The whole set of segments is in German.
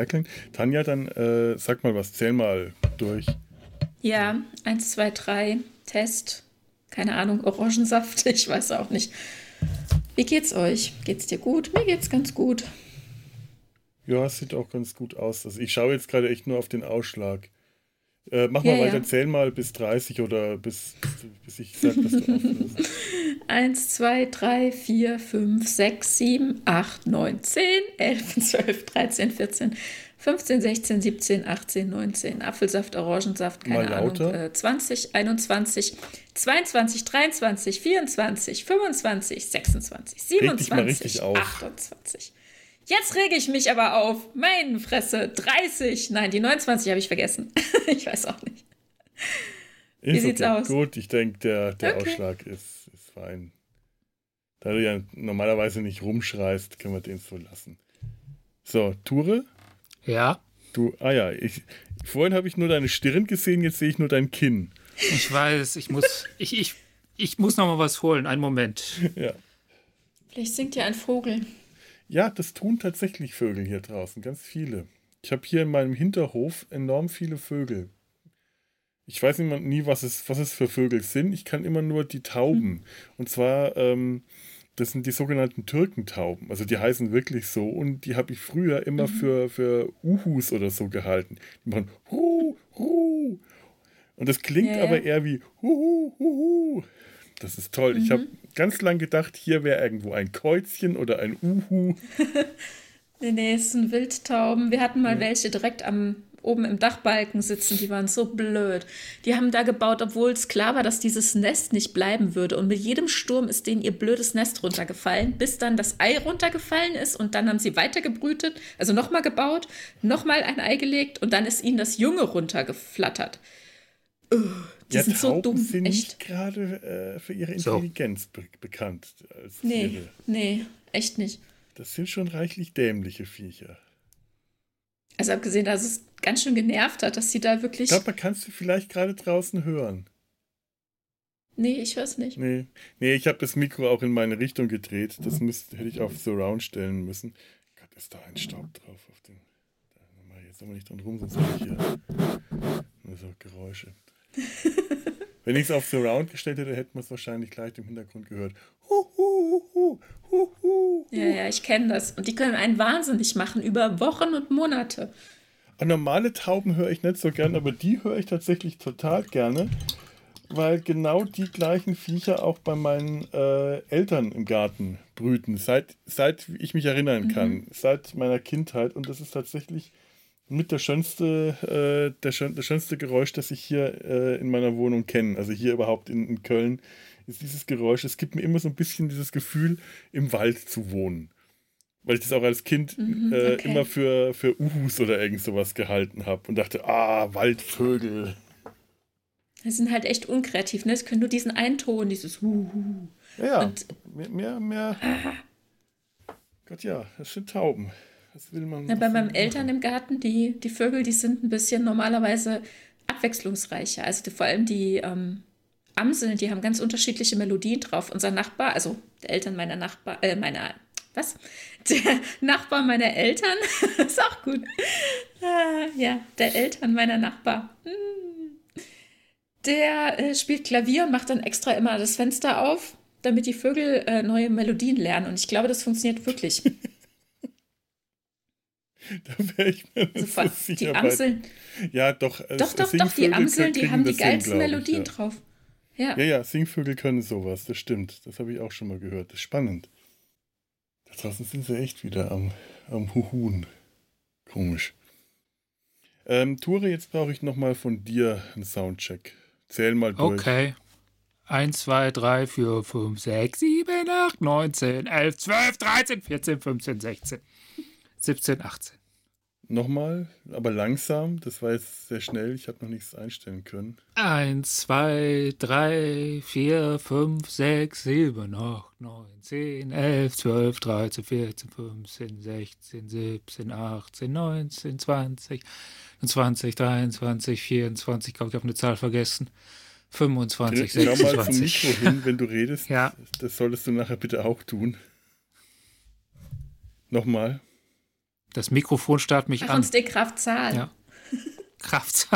Werkeln. Tanja, dann äh, sag mal was, zähl mal durch. Ja, eins, zwei, drei, Test. Keine Ahnung, Orangensaft, ich weiß auch nicht. Wie geht's euch? Geht's dir gut? Mir geht's ganz gut. Ja, es sieht auch ganz gut aus. Also ich schaue jetzt gerade echt nur auf den Ausschlag. Äh, mach ja, mal weiter, ja. zähl mal bis 30 oder bis, bis ich sag, dass du aufhörst. 1, 2, 3, 4, 5, 6, 7, 8, 9, 10, 11, 12, 13, 14, 15, 16, 17, 18, 19. Apfelsaft, Orangensaft, keine Ahnung. Äh, 20, 21, 22, 23, 24, 25, 26, 27, 28. Jetzt rege ich mich aber auf. Meine Fresse. 30. Nein, die 29 habe ich vergessen. ich weiß auch nicht. Wie ist sieht's okay. aus? Gut, ich denke, der, der okay. Ausschlag ist, ist fein. Da du ja normalerweise nicht rumschreist, können wir den so lassen. So, Ture? Ja. Du, ah ja, ich, vorhin habe ich nur deine Stirn gesehen, jetzt sehe ich nur dein Kinn. Ich weiß, ich muss, ich, ich, ich muss noch mal was holen. Einen Moment. Ja. Vielleicht singt ja ein Vogel. Ja, das tun tatsächlich Vögel hier draußen, ganz viele. Ich habe hier in meinem Hinterhof enorm viele Vögel. Ich weiß immer nie, was es, was es für Vögel sind. Ich kann immer nur die Tauben. Hm. Und zwar, ähm, das sind die sogenannten Türkentauben. Also die heißen wirklich so. Und die habe ich früher immer mhm. für, für Uhus oder so gehalten. Die machen Hu, Hu. Und das klingt ja, aber eher wie Hu, Hu, Hu. Das ist toll. Mhm. Ich habe ganz lang gedacht, hier wäre irgendwo ein Käuzchen oder ein Uhu. nee, nee, es sind Wildtauben. Wir hatten mal ja. welche direkt am oben im Dachbalken sitzen, die waren so blöd. Die haben da gebaut, obwohl es klar war, dass dieses Nest nicht bleiben würde. Und mit jedem Sturm ist denen ihr blödes Nest runtergefallen, bis dann das Ei runtergefallen ist und dann haben sie weitergebrütet, also nochmal gebaut, nochmal ein Ei gelegt und dann ist ihnen das Junge runtergeflattert. Die ja, sind so dumm. sind echt. nicht gerade äh, für ihre Intelligenz so. be bekannt. Als nee, nee, echt nicht. Das sind schon reichlich dämliche Viecher. Also abgesehen, dass es ganz schön genervt hat, dass sie da wirklich. Ich glaube, man kannst du vielleicht gerade draußen hören. Nee, ich weiß nicht. Nee, nee ich habe das Mikro auch in meine Richtung gedreht. Das müsste, hätte ich auf Surround stellen müssen. Gott, ist da ein Staub drauf auf dem. Da mal jetzt aber nicht dran rum, sonst habe ich hier nur so Geräusche. Wenn ich es auf Surround gestellt hätte, hätten wir es wahrscheinlich gleich im Hintergrund gehört. ja, ja, ich kenne das. Und die können einen wahnsinnig machen über Wochen und Monate. Und normale Tauben höre ich nicht so gern, aber die höre ich tatsächlich total gerne, weil genau die gleichen Viecher auch bei meinen äh, Eltern im Garten brüten, seit, seit ich mich erinnern kann, mhm. seit meiner Kindheit. Und das ist tatsächlich mit der schönste, äh, der, schön, das schönste Geräusch, das ich hier äh, in meiner Wohnung kenne. Also hier überhaupt in, in Köln ist dieses Geräusch. Es gibt mir immer so ein bisschen dieses Gefühl, im Wald zu wohnen. Weil ich das auch als Kind mhm, äh, okay. immer für, für Uhus oder irgend sowas gehalten habe und dachte, ah, Waldvögel. Das sind halt echt unkreativ, ne? Es können nur diesen einen Ton, dieses Huhu. Ja, und mehr, mehr, mehr. Gott ja, das sind Tauben. Was will man? Ja, bei meinen Eltern im Garten, die, die Vögel, die sind ein bisschen normalerweise abwechslungsreicher. Also die, vor allem die ähm, Amseln, die haben ganz unterschiedliche Melodien drauf. Unser Nachbar, also der Eltern meiner Nachbar, äh, meiner, was? Der Nachbar meiner Eltern, ist auch gut. Ah, ja, der Eltern meiner Nachbar. Hm. Der äh, spielt Klavier und macht dann extra immer das Fenster auf, damit die Vögel äh, neue Melodien lernen. Und ich glaube, das funktioniert wirklich. Da wäre ich mir also so sicher. Die Amseln. Ja, doch. Doch, doch, doch, die Amseln, die haben die geilsten hin, Melodien ich, ja. drauf. Ja. ja, ja, Singvögel können sowas, das stimmt. Das habe ich auch schon mal gehört. Das ist spannend. Da draußen sind sie echt wieder am, am Huhun. Komisch. Ähm, Ture, jetzt brauche ich nochmal von dir einen Soundcheck. Zähl mal durch. Okay. 1, 2, 3, 4, 5, 6, 7, 8, 9, 10, 11, 12, 13, 14, 15, 16, 17, 18. Nochmal, aber langsam. Das war jetzt sehr schnell. Ich habe noch nichts einstellen können. 1, 2, 3, 4, 5, 6, 7, 8, 9, 10, 11, 12, 13, 14, 15, 16, 17, 18, 19, 20, 20, 23, 24. Ich glaube, ich habe eine Zahl vergessen. 25, 26. Schau mal zum Mikro hin, wenn du redest. Ja. Das solltest du nachher bitte auch tun. Nochmal. Das Mikrofon starrt mich Mach an. uns die Kraftzahl. Ja. Kraft.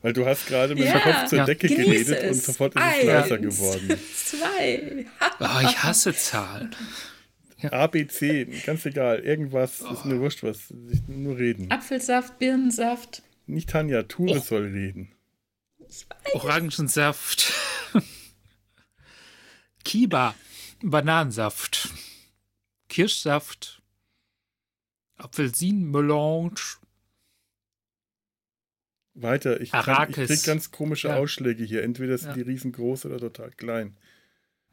Weil du hast gerade mit Ja, dem Kopf zur ja. Decke geredet und es. sofort ist es leiser geworden. Zwei. oh, ich hasse Zahlen. A, B, C, ganz egal. Irgendwas ist mir wurscht, was. Ich nur reden. Apfelsaft, Birnensaft. Nicht Tanja, Ture soll reden. Orangensaft. Kiba. Bananensaft. Kirschsaft. Apfelsinenmelange. Weiter, ich, kann, ich krieg ganz komische Ja. Ausschläge hier. Entweder sind Ja. die riesengroß oder total klein.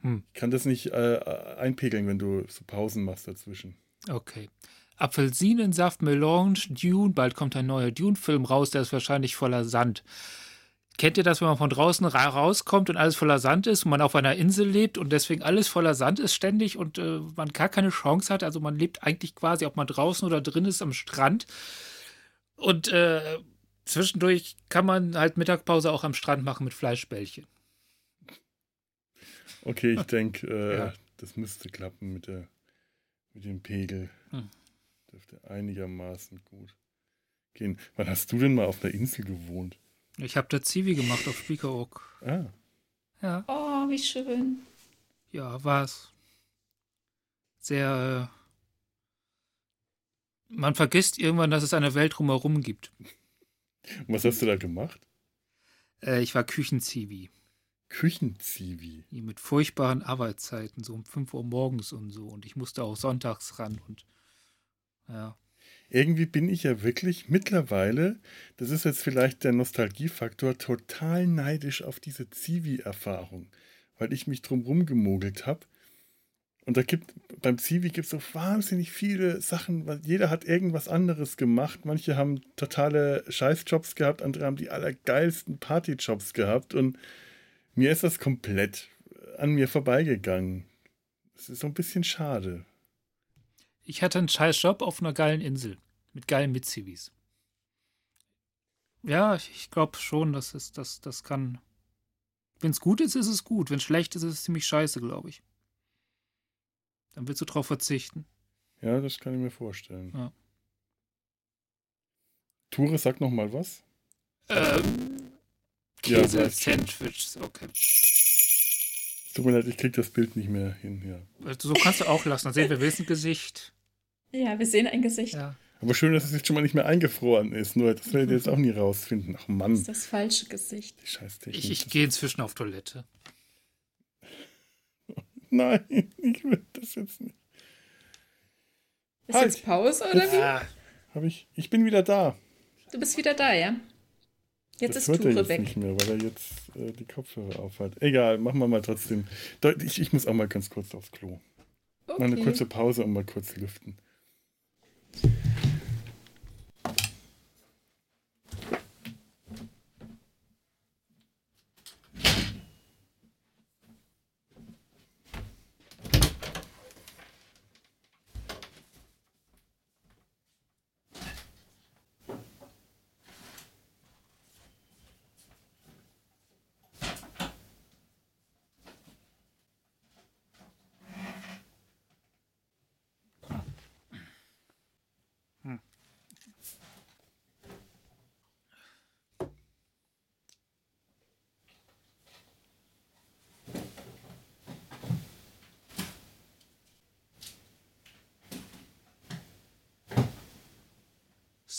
Hm. Ich kann das nicht äh, einpegeln, wenn du so Pausen machst dazwischen. Okay. Apfelsinensaft, Melange, Dune. Bald kommt ein neuer Dune-Film raus, der ist wahrscheinlich voller Sand. Kennt ihr das, wenn man von draußen ra rauskommt und alles voller Sand ist und man auf einer Insel lebt und deswegen alles voller Sand ist ständig und äh, man gar keine Chance hat? Also man lebt eigentlich quasi, ob man draußen oder drin ist, am Strand. Und äh, zwischendurch kann man halt Mittagpause auch am Strand machen mit Fleischbällchen. Okay, ich denke, äh, Ja. das müsste klappen mit, der, mit dem Pegel. Hm. Dürfte einigermaßen gut gehen. Wann hast du denn mal auf einer Insel gewohnt? Ich habe da Zivi gemacht auf Spiekeroog. Ah, Ja. Oh, wie schön. Ja, war's. Sehr. Äh, man vergisst irgendwann, dass es eine Welt drumherum gibt. und was hast du da gemacht? Äh, ich war Küchenzivi. Küchenzivi. Mit furchtbaren Arbeitszeiten, so um 5 Uhr morgens und so. Und ich musste auch sonntags ran und. Ja. Irgendwie bin ich ja wirklich mittlerweile, das ist jetzt vielleicht der Nostalgiefaktor, total neidisch auf diese Zivi-Erfahrung, weil ich mich drum rumgemogelt habe. Und da gibt, beim Zivi gibt es so wahnsinnig viele Sachen, weil jeder hat irgendwas anderes gemacht. Manche haben totale Scheißjobs gehabt, andere haben die allergeilsten Partyjobs gehabt und mir ist das komplett an mir vorbeigegangen. Es ist so ein bisschen schade. Ich hatte einen scheiß Job auf einer geilen Insel. Mit geilen Mitzivis. Ja, ich, glaube schon, dass es, das, das kann. Wenn es gut ist, ist es gut. Wenn es schlecht ist, ist es ziemlich scheiße, glaube ich. Dann willst du drauf verzichten. Ja, das kann ich mir vorstellen. Ja. Ture, sag noch mal was. Ähm, Ja, Käse, weiß schon. Sandwich, okay. Es Tut mir leid, ich krieg das Bild nicht mehr hin. Ja. Also So kannst du auch lassen. Dann sehen wir wenigstens Gesicht. Ja, wir sehen ein Gesicht. Ja. Aber schön, dass es jetzt schon mal nicht mehr eingefroren ist. Nur, das werdet ihr jetzt auch nie rausfinden. Ach Das Mann, ist das falsche Gesicht. die Scheißtechnik. Ich, ich Das- gehe inzwischen auf Toilette. Nein, ich will das jetzt nicht. Ist Halt. jetzt Pause oder wie? Ah, Hab ich, ich bin wieder da. Du bist wieder da, ja? Jetzt das ist hört er Ture jetzt weg. nicht mehr, weil er jetzt äh, die Kopfhörer aufhat. Egal, machen wir mal trotzdem. Ich, ich muss auch mal ganz kurz aufs Klo. Mal eine Okay. kurze Pause und mal kurz lüften.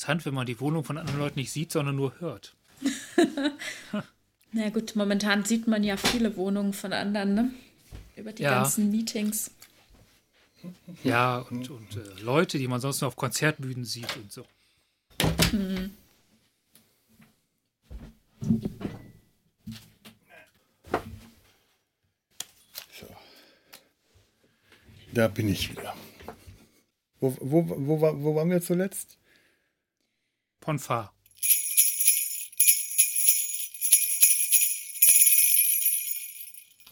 Interessant, wenn man die Wohnung von anderen Leuten nicht sieht, sondern nur hört. Na gut, momentan sieht man ja viele Wohnungen von anderen, ne? Über die Ja. ganzen Meetings. Ja, und, und äh, Leute, die man sonst nur auf Konzertbühnen sieht und so. So. Da bin ich wieder. Wo, wo, wo, war- wo waren wir zuletzt? Ponfar.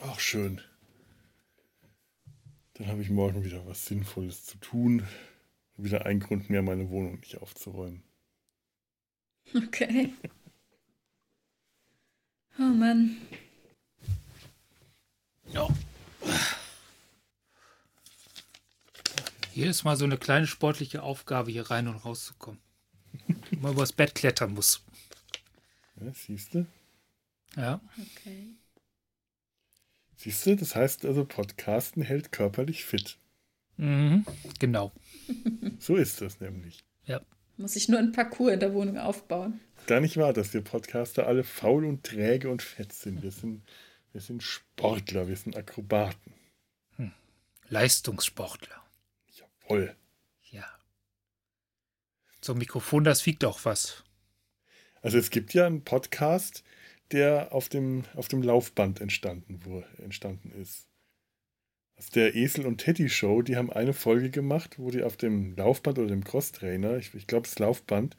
Ach, schön. Dann habe ich morgen wieder was Sinnvolles zu tun. Wieder ein Grund mehr, meine Wohnung nicht aufzuräumen. Okay. Oh Mann. Jedes Mal so eine kleine sportliche Aufgabe, hier rein und rauszukommen. Mal übers Bett klettern muss. Ja, siehst du? Ja. Okay. Siehst du, das heißt also, Podcasten hält körperlich fit. Mhm. Genau. So ist das nämlich. Ja. Muss ich nur ein Parcours in der Wohnung aufbauen. Gar nicht wahr, dass wir Podcaster alle faul und träge und fett sind. Wir sind, wir sind Sportler, wir sind Akrobaten. Leistungssportler. Jawohl. So ein Mikrofon, das wiegt auch was. Also es gibt ja einen Podcast, der auf dem, auf dem Laufband entstanden, wo, entstanden ist. Das ist der Esel und Teddy Show, die haben eine Folge gemacht, wo die auf dem Laufband oder dem Crosstrainer, ich, ich glaube das Laufband,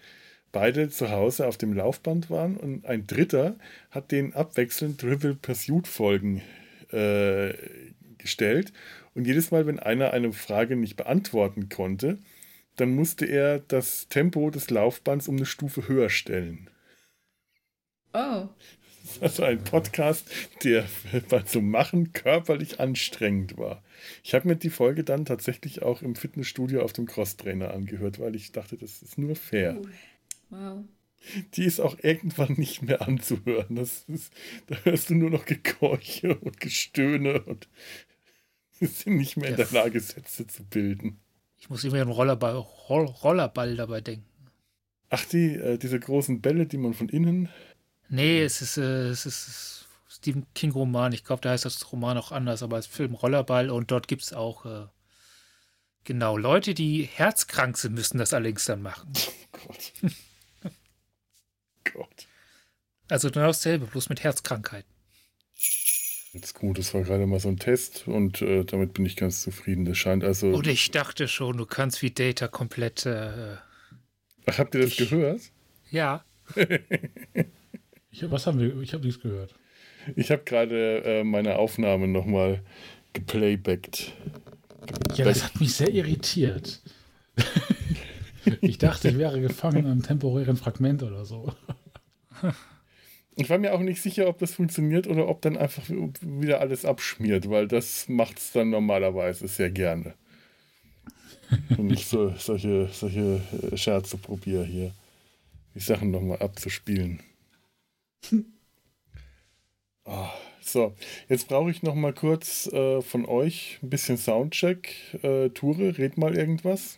beide zu Hause auf dem Laufband waren und ein Dritter hat den abwechselnd Trivial Pursuit Folgen äh, gestellt und jedes Mal, wenn einer eine Frage nicht beantworten konnte, dann musste er das Tempo des Laufbands um eine Stufe höher stellen. Oh, Also ein Podcast, der beim so Machen körperlich anstrengend war. Ich habe mir die Folge dann tatsächlich auch im Fitnessstudio auf dem Crosstrainer angehört, weil ich dachte, das ist nur fair. Uh. wow. Die ist auch irgendwann nicht mehr anzuhören. Das ist, da hörst du nur noch Gekeuche und Gestöhne und sind nicht mehr in der Lage, Sätze zu bilden. Ich muss immer an Rollerball, Roll, Rollerball dabei denken. Ach, die, äh, diese großen Bälle, die man von innen. Nee, es ist, äh, es ist Stephen King-Roman. Ich glaube, da heißt das Roman auch anders, aber es ist Film Rollerball und dort gibt es auch äh, genau Leute, die herzkrank sind, müssen das allerdings dann machen. Oh Gott. Gott. Also genau dasselbe, bloß mit Herzkrankheit. Jetzt gut, das war gerade mal so ein Test und äh, damit bin ich ganz zufrieden. Das scheint also. Und ich dachte schon, du kannst wie Data komplett. Äh, Ach, habt ihr das ich- gehört? ja, Ich, was haben wir? Ich habe nichts gehört. Ich habe gerade äh, meine Aufnahme nochmal geplaybackt. Ja, das hat mich sehr irritiert. ich dachte, ich wäre gefangen am temporären Fragment oder so. Ich war mir auch nicht sicher, ob das funktioniert oder ob dann einfach wieder alles abschmiert, weil das macht es dann normalerweise sehr gerne. Wenn ich so, solche, solche äh, Scherze probiere hier, die Sachen nochmal abzuspielen. Ah, so, jetzt brauche ich nochmal kurz äh, von euch ein bisschen Soundcheck. Äh, Ture, red mal irgendwas.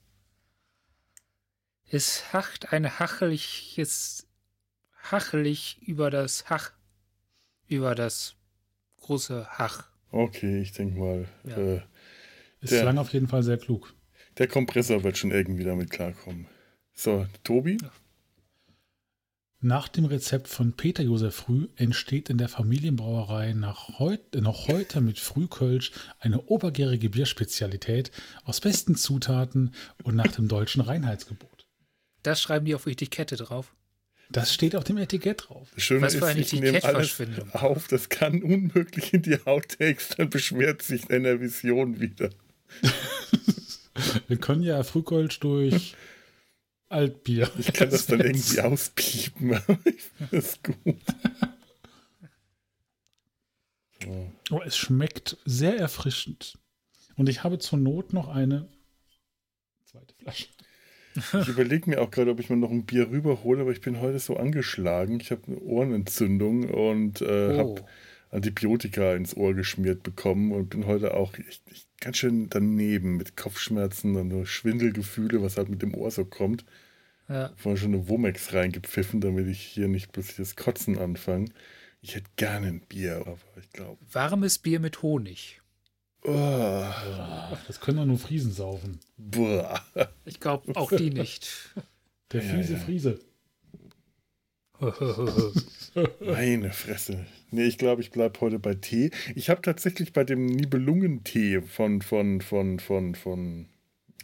Es hacht ein hacheliges Hachelig über das Hach. Über das große Hach. Okay, ich denke mal, Ja. äh, Es Der- klang auf jeden Fall sehr klug. der Kompressor wird schon irgendwie damit klarkommen. So, Tobi? Nach dem Rezept von Peter Josef Früh entsteht in der Familienbrauerei nach heut, noch heute mit Frühkölsch eine obergärige Bierspezialität aus besten Zutaten und nach dem deutschen Reinheitsgebot. Das schreiben die auf Etikette drauf. Das steht auf dem Etikett drauf. Das Schöne Was für eine ist, ich nehme alles Etikettverschwendung. auf, das kann unmöglich in die Outtakes, dann beschwert sich in der Vision wieder. Wir können ja Frühkölsch durch Altbier. Ich kann das dann irgendwie auspiepen, aber ich finde das gut. Oh, es schmeckt sehr erfrischend. Und ich habe zur Not noch eine zweite Flasche. Ich überlege mir auch gerade, ob ich mir noch ein Bier rüberhole, aber ich bin heute so angeschlagen. Ich habe eine Ohrenentzündung und äh, Oh. habe Antibiotika ins Ohr geschmiert bekommen und bin heute auch echt, echt ganz schön daneben mit Kopfschmerzen und Schwindelgefühle, was halt mit dem Ohr so kommt. Ja. Vorhin schon eine Womex reingepfiffen, damit ich hier nicht plötzlich das Kotzen anfange. Ich hätte gerne ein Bier, aber ich glaube. Warmes Bier mit Honig. Oh, Das können doch nur Friesen saufen. boah. Ich glaube auch die nicht. Der Ja, fiese ja. Friese. Meine Fresse. Nee, ich glaube, ich bleibe heute bei Tee. Ich habe tatsächlich bei dem Nibelungentee von, von, von, von, von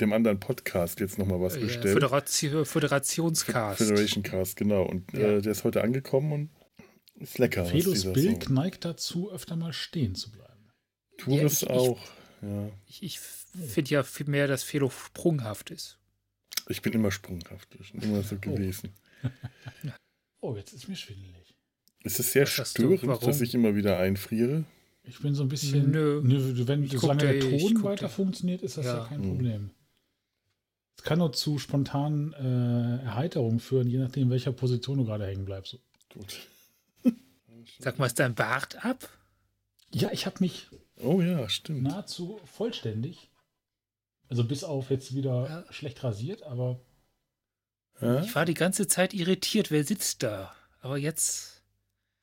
dem anderen Podcast jetzt nochmal was bestellt. Föderation, Föderationscast. Federation Cast, genau. Und Ja. äh, der ist heute angekommen und ist lecker. dieser Bild neigt dazu, öfter mal stehen zu bleiben. Tourist Ja, ich- ich- auch. Ja. Ich, ich finde ja viel mehr, dass Felo sprunghaft ist. Ich bin immer sprunghaft. Das ist schon immer so gewesen. Oh, jetzt ist mir schwindelig. Ist es sehr Was du? störend, Warum? dass ich immer wieder einfriere? Ich bin so ein bisschen. Nö. wenn Ich guck solange der ich Ton weiter funktioniert, ist das ja, Ja. kein Mhm. Problem. Es kann nur zu spontanen äh, Erheiterungen führen, je nachdem, in welcher Position du gerade hängen bleibst. Gut. Sag mal, ist dein Bart ab? Ja, ich habe mich Oh ja, stimmt. nahezu vollständig, also bis auf jetzt wieder Ja. schlecht rasiert, aber Ja? Ich war die ganze Zeit irritiert, wer sitzt da? Aber jetzt.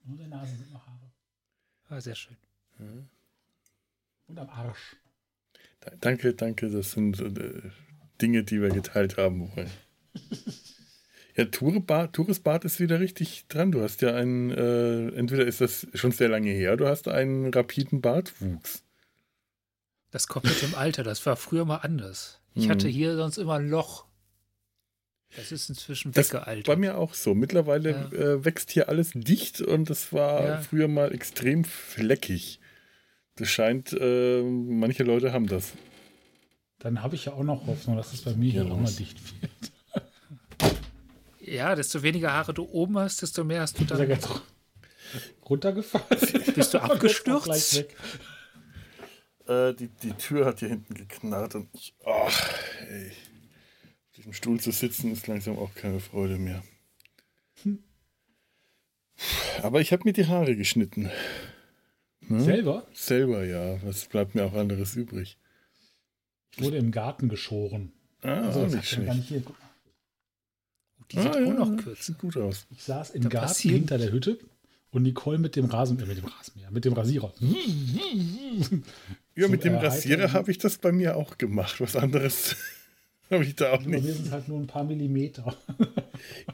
nur der Nase sind noch Haare. Ah, sehr schön. Und am Arsch. Da- Danke, danke. Das sind äh, Dinge, die wir geteilt haben wollen. Ja, Tourisbart ist wieder richtig dran. Du hast ja einen, äh, entweder ist das schon sehr lange her, du hast einen rapiden Bartwuchs. Das kommt mit dem Alter. Das war früher mal anders. Ich Mhm. hatte hier sonst immer ein Loch. Das ist inzwischen Das weggealtert. Bei mir auch so. Mittlerweile Ja. äh, wächst hier alles dicht und das war Ja. früher mal extrem fleckig. Das scheint, äh, manche Leute haben das. Dann habe ich ja auch noch Hoffnung, dass es bei mir hier Ja, auch mal was? dicht wird. Ja, desto weniger Haare du oben hast, desto mehr hast du Ist dann. jetzt runtergefallen? Bist du abgestürzt? Äh, die, die Tür hat hier hinten geknarrt und ich, ach, ey. Auf diesem Stuhl zu sitzen ist langsam auch keine Freude mehr. Aber ich habe mir die Haare geschnitten. Ne? Selber Selber, ja. Was bleibt mir auch anderes übrig? wurde im Garten geschoren. Ah, Also, das nicht ja gar schlecht. nicht hier. Die sind ah, ja, auch noch kürzer. Sieht gut aus. Ich saß im Da Garten passiert- hinter der Hütte und Nicole mit dem Rasen, äh, mit dem Rasenmäher, mit dem Rasierer. Ja, mit dem. Rasierer habe ich das bei mir auch gemacht. Was anderes habe ich da auch Bei mir nicht. sind es halt nur ein paar Millimeter.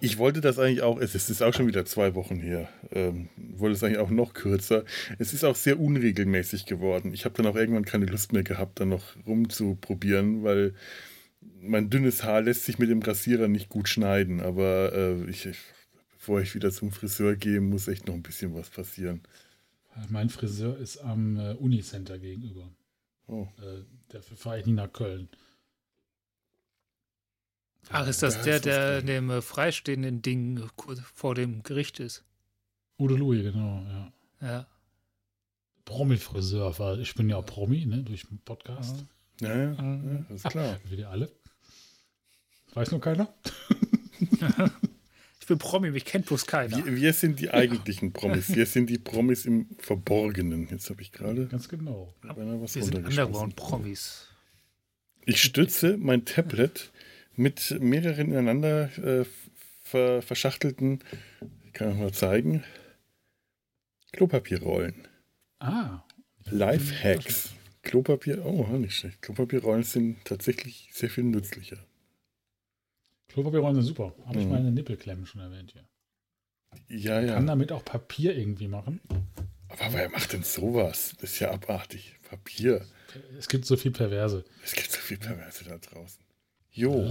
Ich wollte das eigentlich auch, es ist auch schon wieder zwei Wochen her, ähm, wollte es eigentlich auch noch kürzer. Es ist auch sehr unregelmäßig geworden. Ich habe dann auch irgendwann keine Lust mehr gehabt, dann noch rumzuprobieren, weil mein dünnes Haar lässt sich mit dem Rasierer nicht gut schneiden. Aber äh, ich, ich, bevor ich wieder zum Friseur gehe, muss echt noch ein bisschen was passieren. mein Friseur ist am äh, Unicenter gegenüber. Oh. Äh, dafür fahre ich nie nach Köln. Ach, ist das Da der, der in dem äh, freistehenden Ding äh, kurz vor dem Gericht ist? Udo Louis, genau, ja. Ja. Promi-Friseur, weil ich bin ja Promi, ne, durch den Podcast. Ja, ja, Mhm. ja, das ist klar. Wie die alle. Weiß nur keiner. Ich bin Promi, mich kennt bloß keiner. Wir, wir sind die eigentlichen Promis. Wir sind die Promis im Verborgenen. Jetzt habe ich gerade Ganz genau. Wir sind. Underground-Promis. Ich stütze mein Tablet mit mehreren ineinander äh, ver verschachtelten, kann ich mal zeigen, Klopapierrollen. Ah. Lifehacks. Klopapier, oh, nicht schlecht. Klopapierrollen sind tatsächlich sehr viel nützlicher. Klopapierrollen sind super. Habe ich Mhm. meine Nippelklemmen schon erwähnt hier. Ja, Kann ja. damit auch Papier irgendwie machen. Aber wer macht denn sowas? Das ist ja abartig. Papier. Es gibt so viel Perverse. Es gibt so viel Perverse da draußen. Jo.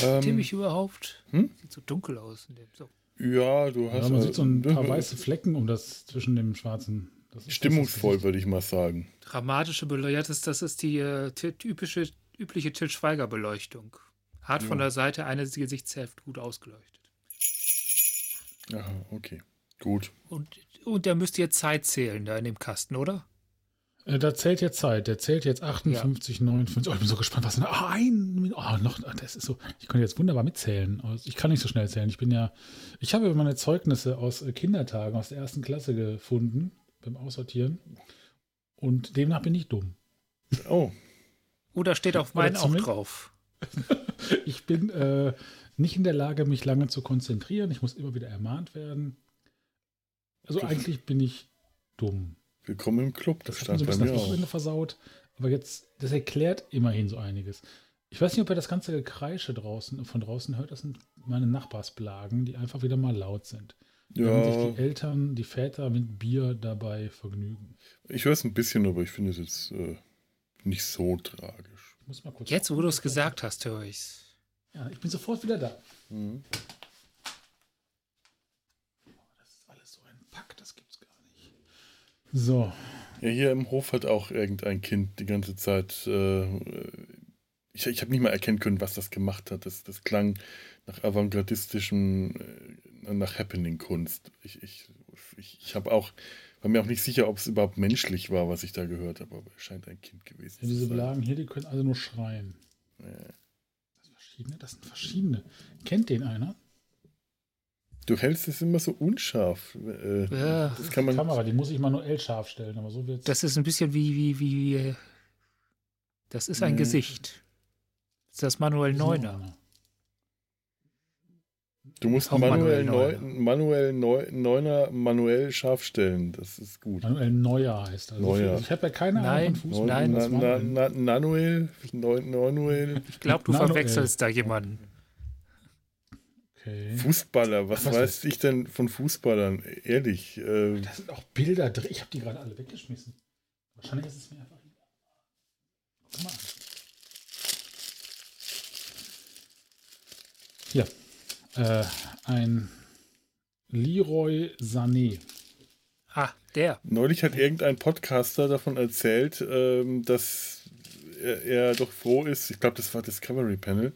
Ihr Ähm, mich überhaupt? Hm? Sieht so dunkel aus. In dem, so. ja, du Ja, hast. man äh, sieht so ein paar weiße Flecken um das zwischen dem schwarzen. Das ist das Stimmungsvoll, würde ich mal sagen. Dramatische Beleuchtung. Ja, das, das ist die äh, ty- typische, übliche Til Schweiger-Beleuchtung. Hart von Ja. der Seite, eine Gesichtshälfte gut ausgeleuchtet. Aha, okay. Gut. Und, und der müsste jetzt Zeit zählen da in dem Kasten, oder? Äh, Da zählt jetzt Zeit. Der zählt jetzt 58, 59. Oh, ich bin so gespannt, was. Ah, ein. Oh, noch. ah, Das ist so. Ich könnte jetzt wunderbar mitzählen. Ich kann nicht so schnell zählen. Ich bin ja. Ich habe meine Zeugnisse aus äh, Kindertagen aus der ersten Klasse gefunden beim Aussortieren. Und demnach bin ich dumm. Oh, Oder steht auf meinen auch drauf? Ich bin äh, nicht in der Lage, mich lange zu konzentrieren. Ich muss immer wieder ermahnt werden. Also Das- eigentlich bin ich dumm. willkommen im Club. Das Das stand so ein bei bisschen mir das auch. Wochenende versaut. Aber jetzt, das erklärt immerhin so einiges. Ich weiß nicht, ob ihr das ganze Gekreische draußen, von draußen hört. Das sind meine Nachbarsblagen, die einfach wieder mal laut sind. Wenn sich Ja, die Eltern, die Väter mit Bier dabei vergnügen. ich höre es ein bisschen, aber ich finde es jetzt äh, nicht so tragisch. Ich muss mal kurz. Jetzt, wo du es gesagt hast, höre ich's. Ja, ich bin sofort wieder da. Mhm. Das ist alles so ein Pack, das gibt's gar nicht. So, Ja, hier im Hof hat auch irgendein Kind die ganze Zeit. Äh, ich ich habe nicht mal erkennen können, was das gemacht hat. Das, das klang nach avantgardistischem, äh, nach Happening-Kunst. Ich, ich, ich, ich habe auch, war mir auch nicht sicher, ob es überhaupt menschlich war, was ich da gehört habe, aber es scheint ein Kind gewesen ja, diese zu sein. Belagen hier, die können alle nur schreien. Das sind verschiedene, das sind verschiedene. Kennt den einer? Du hältst es immer so unscharf. Äh, Ja, das kann man. Kamera, die muss ich manuell scharf stellen, aber so wird's. das ist ein bisschen wie, wie, wie, äh, das ist ein Mhm. Gesicht. Das ist das Manuel Neuner. Du musst manuell, manuell neu, manuell neu, neuner manuell scharf stellen. Das ist gut. Manuel Neuer heißt also. Neuer. Ich habe ja keine Nein, Ahnung von Fußball. nein, was na, na, Manuel- na, Nanuel, Neu- Neunuel, Ich glaube, du Manuel. verwechselst da jemanden. Okay. Fußballer. Was, Was weiß ich denn von Fußballern? Ehrlich. Äh, Da sind auch Bilder drin. Ich habe die gerade alle weggeschmissen. Wahrscheinlich ist es mir einfach. Guck mal an. Hier. Äh, ein Leroy Sané. Ah, der. neulich hat irgendein Podcaster davon erzählt, ähm, dass er, er doch froh ist, ich glaube, das war Discovery Panel,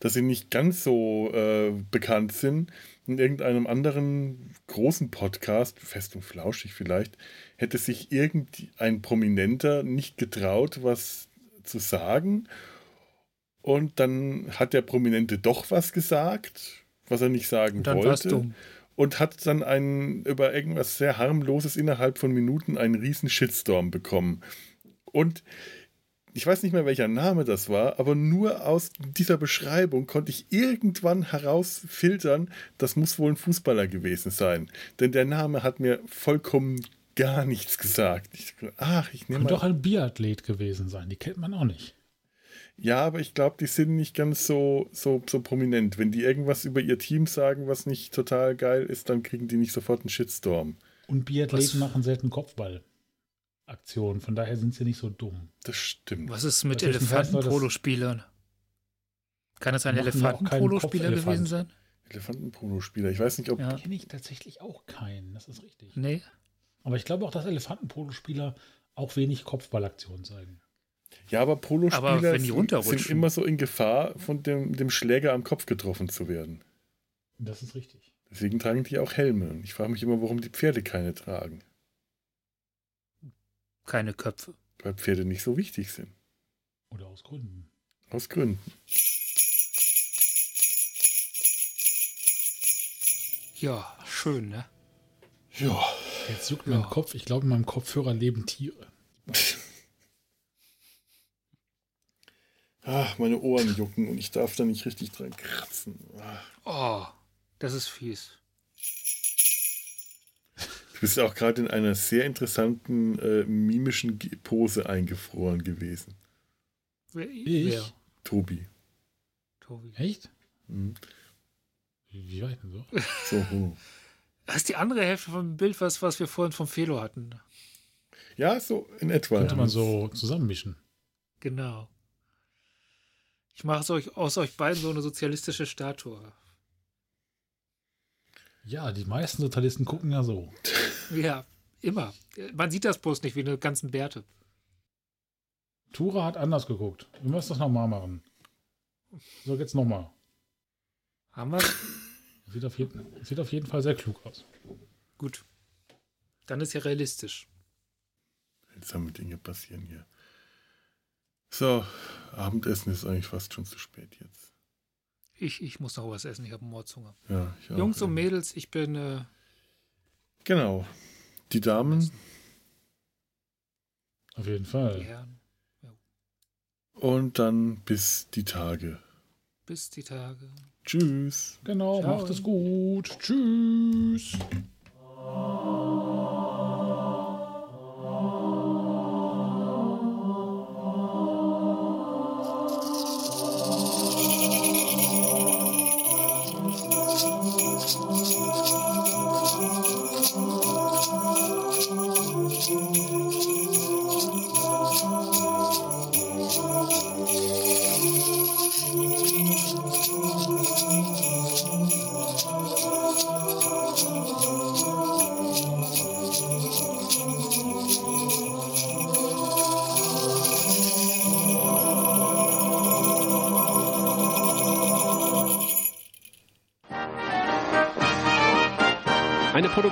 dass sie nicht ganz so äh, bekannt sind. In irgendeinem anderen großen Podcast, fest und flauschig vielleicht, hätte sich irgendein Prominenter nicht getraut, was zu sagen. Und dann hat der Prominente doch was gesagt, was er nicht sagen Und dann wollte. Und hat dann einen, über irgendwas sehr harmloses innerhalb von Minuten einen riesen Shitstorm bekommen. Und ich weiß nicht mehr, welcher Name das war, aber nur aus dieser Beschreibung konnte ich irgendwann herausfiltern, das muss wohl ein Fußballer gewesen sein. Denn der Name hat mir vollkommen gar nichts gesagt. Ich, ach, ich nehme mal. auch ein Biathlet gewesen sein. Die kennt man auch nicht. Ja, aber ich glaube, die sind nicht ganz so, so, so prominent. Wenn die irgendwas über ihr Team sagen, was nicht total geil ist, dann kriegen die nicht sofort einen Shitstorm. Und Biathleten Was? machen selten Kopfballaktionen. Von daher sind sie nicht so dumm. Das stimmt. Was ist mit Elefantenpolospielern? Kann es ein Elefantenpolospieler gewesen sein? Elefantenpolo-Spieler. Ich weiß nicht, ob. Ja. Kenne ich tatsächlich auch keinen. Das ist richtig. Nee. Aber ich glaube auch, dass Elefantenpolospieler auch wenig Kopfballaktionen zeigen. Ja, aber Aber Polospieler wenn die sind, sind immer so in Gefahr, von dem, dem Schläger am Kopf getroffen zu werden. Das ist richtig. Deswegen tragen die auch Helme. Und ich frage mich immer, warum die Pferde keine tragen. Keine Köpfe. Weil Pferde nicht so wichtig sind. Oder aus Gründen. Aus Gründen. Ja, schön, ne? Ja. Jetzt juckt mein Ja. Kopf. Ich glaube, in meinem Kopfhörer leben Tiere. Ach, meine Ohren jucken und ich darf da nicht richtig dran kratzen. Ah. Oh, das ist fies. Du bist auch gerade in einer sehr interessanten äh, mimischen Pose eingefroren gewesen. Wer? Ich? Wer? Tobi. Tobi. Echt? Mhm. Wie, wie weit denn so? So, hm. Das ist die andere Hälfte vom Bild, was, was wir vorhin vom Felo hatten. Ja, so in etwa. Könnte man so zusammenmischen. Genau. Ich mache aus euch, aus euch beiden so eine sozialistische Statue. Ja, die meisten Sozialisten gucken ja so. Ja, immer. Man sieht das bloß nicht wie eine ganzen Bärte. Tura hat anders geguckt. Wir müssen das nochmal machen. So, jetzt nochmal. Haben wir? Sieht, auf jeden- sieht auf jeden Fall sehr klug aus. Gut. Dann ist ja realistisch. Seltsame Dinge passieren hier. So, Abendessen ist eigentlich fast schon zu spät jetzt. Ich, ich muss noch was essen, ich habe Mordshunger. Ja, ich auch, Jungs und ja. Mädels, ich bin äh, Genau. Die Damen Auf jeden die Fall. Herren. und dann bis die Tage. Bis die Tage. Tschüss. Genau, Ciao. macht es gut. Tschüss.